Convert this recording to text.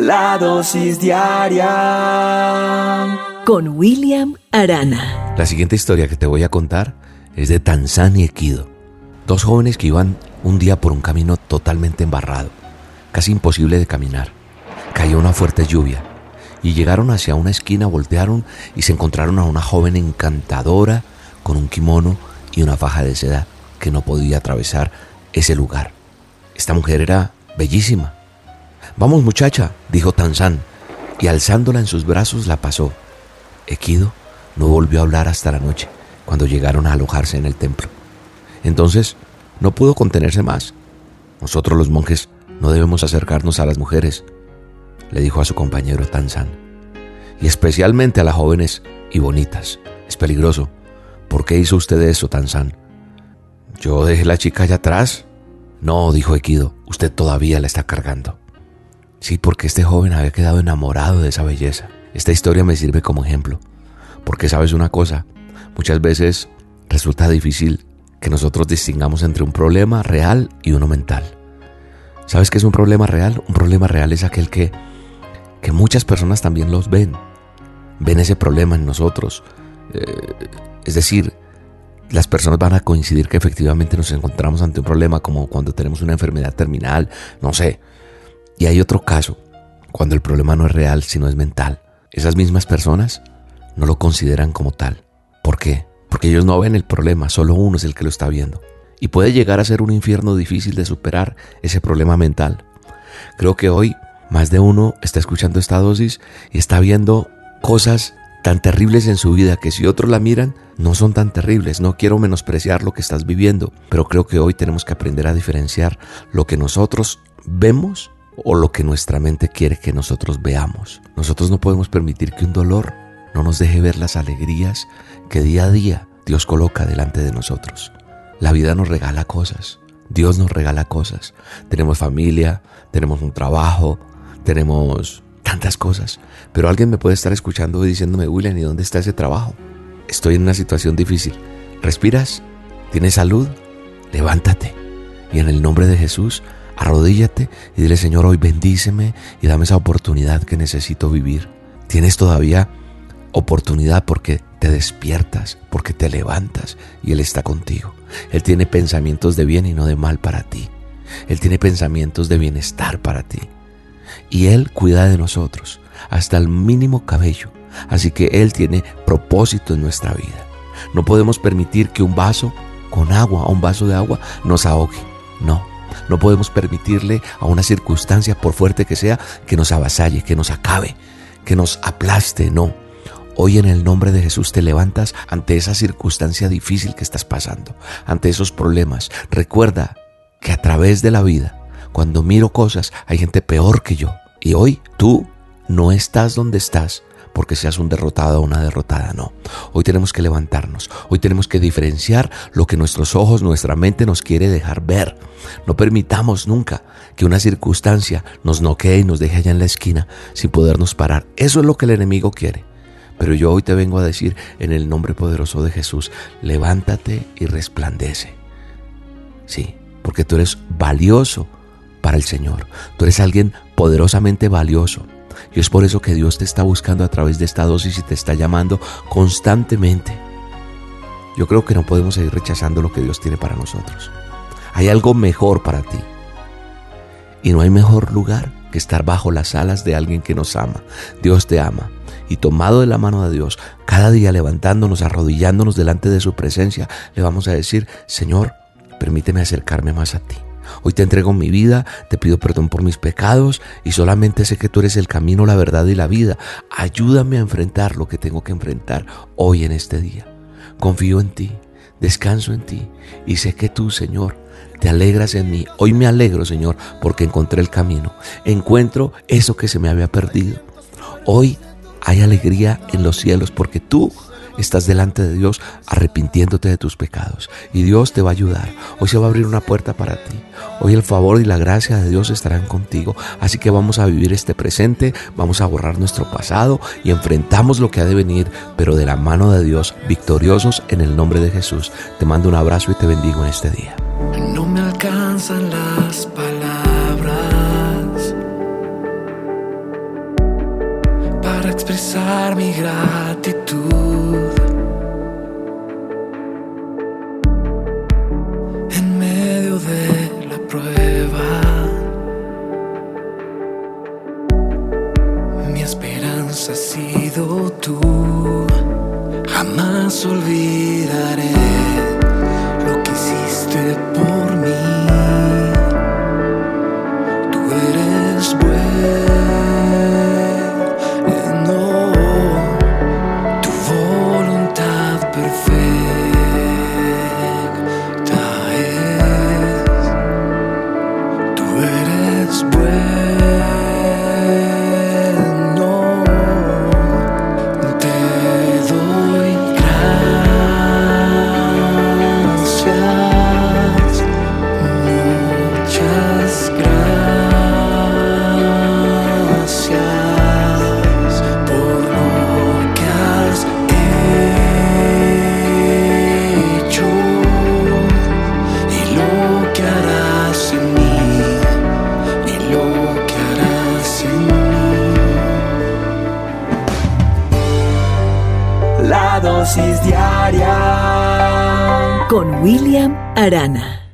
La dosis diaria con William Arana. La siguiente historia que te voy a contar es de Tanzán y Equido, dos jóvenes que iban un día por un camino totalmente embarrado, casi imposible de caminar. Cayó una fuerte lluvia y llegaron hacia una esquina, voltearon y se encontraron a una joven encantadora con un kimono y una faja de seda que no podía atravesar ese lugar. Esta mujer era bellísima. Vamos muchacha, dijo Tanzán, y alzándola en sus brazos la pasó. Equido no volvió a hablar hasta la noche, cuando llegaron a alojarse en el templo. Entonces no pudo contenerse más. Nosotros los monjes no debemos acercarnos a las mujeres, le dijo a su compañero Tanzán, y especialmente a las jóvenes y bonitas. Es peligroso. ¿Por qué hizo usted eso, Tanzán? Yo dejé la chica allá atrás. No, dijo Equido, usted todavía la está cargando. Sí, porque este joven había quedado enamorado de esa belleza. Esta historia me sirve como ejemplo, porque sabes una cosa, muchas veces resulta difícil que nosotros distingamos entre un problema real y uno mental. ¿Sabes qué es un problema real? Un problema real es aquel que, que muchas personas también los ven. Ven ese problema en nosotros. Eh, es decir, las personas van a coincidir que efectivamente nos encontramos ante un problema como cuando tenemos una enfermedad terminal, no sé. Y hay otro caso, cuando el problema no es real, sino es mental. Esas mismas personas no lo consideran como tal. ¿Por qué? Porque ellos no ven el problema, solo uno es el que lo está viendo. Y puede llegar a ser un infierno difícil de superar ese problema mental. Creo que hoy más de uno está escuchando esta dosis y está viendo cosas tan terribles en su vida que si otros la miran, no son tan terribles. No quiero menospreciar lo que estás viviendo, pero creo que hoy tenemos que aprender a diferenciar lo que nosotros vemos o lo que nuestra mente quiere que nosotros veamos. Nosotros no podemos permitir que un dolor no nos deje ver las alegrías que día a día Dios coloca delante de nosotros. La vida nos regala cosas, Dios nos regala cosas. Tenemos familia, tenemos un trabajo, tenemos tantas cosas. Pero alguien me puede estar escuchando y diciéndome, William, ¿y dónde está ese trabajo? Estoy en una situación difícil. ¿Respiras? ¿Tienes salud? Levántate. Y en el nombre de Jesús, arrodíllate y dile, Señor, hoy bendíceme y dame esa oportunidad que necesito vivir. Tienes todavía oportunidad porque te despiertas, porque te levantas y Él está contigo. Él tiene pensamientos de bien y no de mal para ti. Él tiene pensamientos de bienestar para ti. Y Él cuida de nosotros hasta el mínimo cabello. Así que Él tiene propósito en nuestra vida. No podemos permitir que un vaso con agua un vaso de agua nos ahogue. No, no podemos permitirle a una circunstancia, por fuerte que sea, que nos avasalle, que nos acabe, que nos aplaste. No. Hoy en el nombre de Jesús te levantas ante esa circunstancia difícil que estás pasando, ante esos problemas. Recuerda que a través de la vida, cuando miro cosas, hay gente peor que yo. Y hoy tú no estás donde estás porque seas un derrotado o una derrotada, no. Hoy tenemos que levantarnos, hoy tenemos que diferenciar lo que nuestros ojos, nuestra mente nos quiere dejar ver. No permitamos nunca que una circunstancia nos noquee y nos deje allá en la esquina sin podernos parar. Eso es lo que el enemigo quiere. Pero yo hoy te vengo a decir en el nombre poderoso de Jesús, levántate y resplandece. Sí, porque tú eres valioso para el Señor. Tú eres alguien poderosamente valioso. Y es por eso que Dios te está buscando a través de esta dosis y te está llamando constantemente. Yo creo que no podemos seguir rechazando lo que Dios tiene para nosotros. Hay algo mejor para ti. Y no hay mejor lugar que estar bajo las alas de alguien que nos ama. Dios te ama. Y tomado de la mano de Dios, cada día levantándonos, arrodillándonos delante de su presencia, le vamos a decir, Señor, permíteme acercarme más a ti. Hoy te entrego mi vida, te pido perdón por mis pecados y solamente sé que tú eres el camino, la verdad y la vida. Ayúdame a enfrentar lo que tengo que enfrentar hoy en este día. Confío en ti, descanso en ti y sé que tú, Señor, te alegras en mí. Hoy me alegro, Señor, porque encontré el camino. Encuentro eso que se me había perdido. Hoy hay alegría en los cielos porque tú estás delante de Dios arrepintiéndote de tus pecados y Dios te va a ayudar. Hoy se va a abrir una puerta para ti. Hoy el favor y la gracia de Dios estarán contigo. Así que vamos a vivir este presente, vamos a borrar nuestro pasado y enfrentamos lo que ha de venir, pero de la mano de Dios, victoriosos en el nombre de Jesús. Te mando un abrazo y te bendigo en este día. No me alcanzan las expresar mi gratitud. En medio de la prueba, mi esperanza ha sido tú. Jamás olvidaré Con William Arana.